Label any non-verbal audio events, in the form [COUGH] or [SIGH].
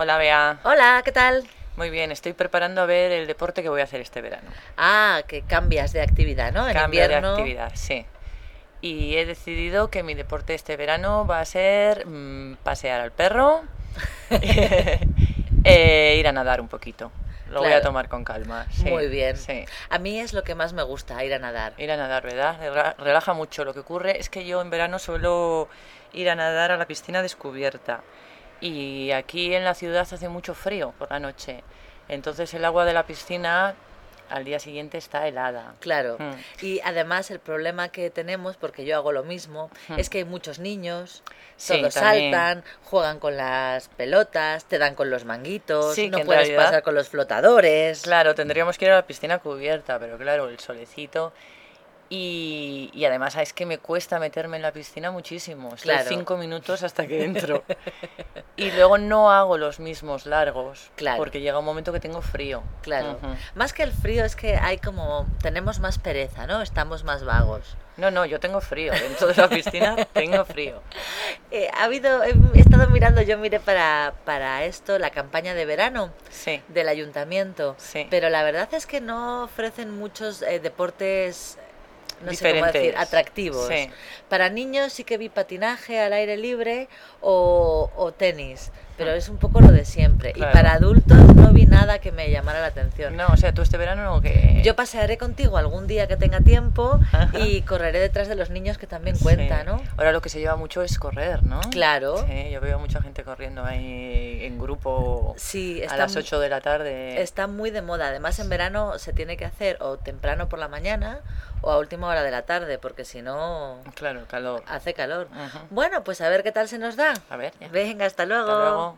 Hola, Bea. Hola, ¿qué tal? Muy bien, estoy preparando a ver el deporte que voy a hacer este verano. Ah, que cambias de actividad, ¿no? En Cambio invierno. de actividad, sí. Y he decidido que mi deporte este verano va a ser mm, pasear al perro, [LAUGHS] [LAUGHS] e ir a nadar un poquito. Lo voy a tomar con calma. sí, Muy bien. Sí. A mí es lo que más me gusta, ir a nadar. Ir a nadar, ¿verdad? Rela- Relaja mucho. Lo que ocurre es que yo en verano suelo ir a nadar a la piscina descubierta. Y aquí en la ciudad hace mucho frío por la noche. Entonces el agua de la piscina al día siguiente está helada. Claro. Mm. Y además el problema que tenemos, porque yo hago lo mismo, Mm. es que hay muchos niños, Sí, todos también. saltan, juegan con las pelotas, te dan con los manguitos, Sí, no puedes realidad- pasar con los flotadores. Claro, tendríamos que ir a la piscina cubierta, pero claro, el solecito. Y, y además es que me cuesta meterme en la piscina muchísimo. Estoy Claro. cinco minutos hasta que entro. [LAUGHS] y luego no hago los mismos largos. Claro. Porque llega un momento que tengo frío. Claro. Ujú. Más que el frío es que hay como tenemos más pereza, ¿no? Estamos más vagos. No, no, yo tengo frío. Dentro de la piscina [LAUGHS] tengo frío. Eh, ha habido, he, he estado mirando, yo miré para, para esto la campaña de verano Sí. del ayuntamiento, Sí. pero la verdad es que no ofrecen muchos eh, deportes, no sé cómo decir, Diferentes. atractivos. Sí. Para niños sí que vi patinaje al aire libre o, o tenis, pero Ah. es un poco lo de siempre. Claro. Y para adultos no vi nada que me llamara la atención. No, o sea, tú este verano no que... Yo pasearé contigo algún día que tenga tiempo Ajá. y correré detrás de los niños que también Sí. cuenta, ¿no? Ahora lo que se lleva mucho es correr, ¿no? Claro. Sí, yo veo mucha gente corriendo ahí en grupo Sí, a está las mu- 8 de la tarde. Está muy de moda. Además, en verano se tiene que hacer o temprano por la mañana o a última hora de la tarde, porque si no Claro, calor. hace calor. Bueno, pues a ver qué tal se nos da. A ver, ya. Venga, hasta luego. Hasta luego.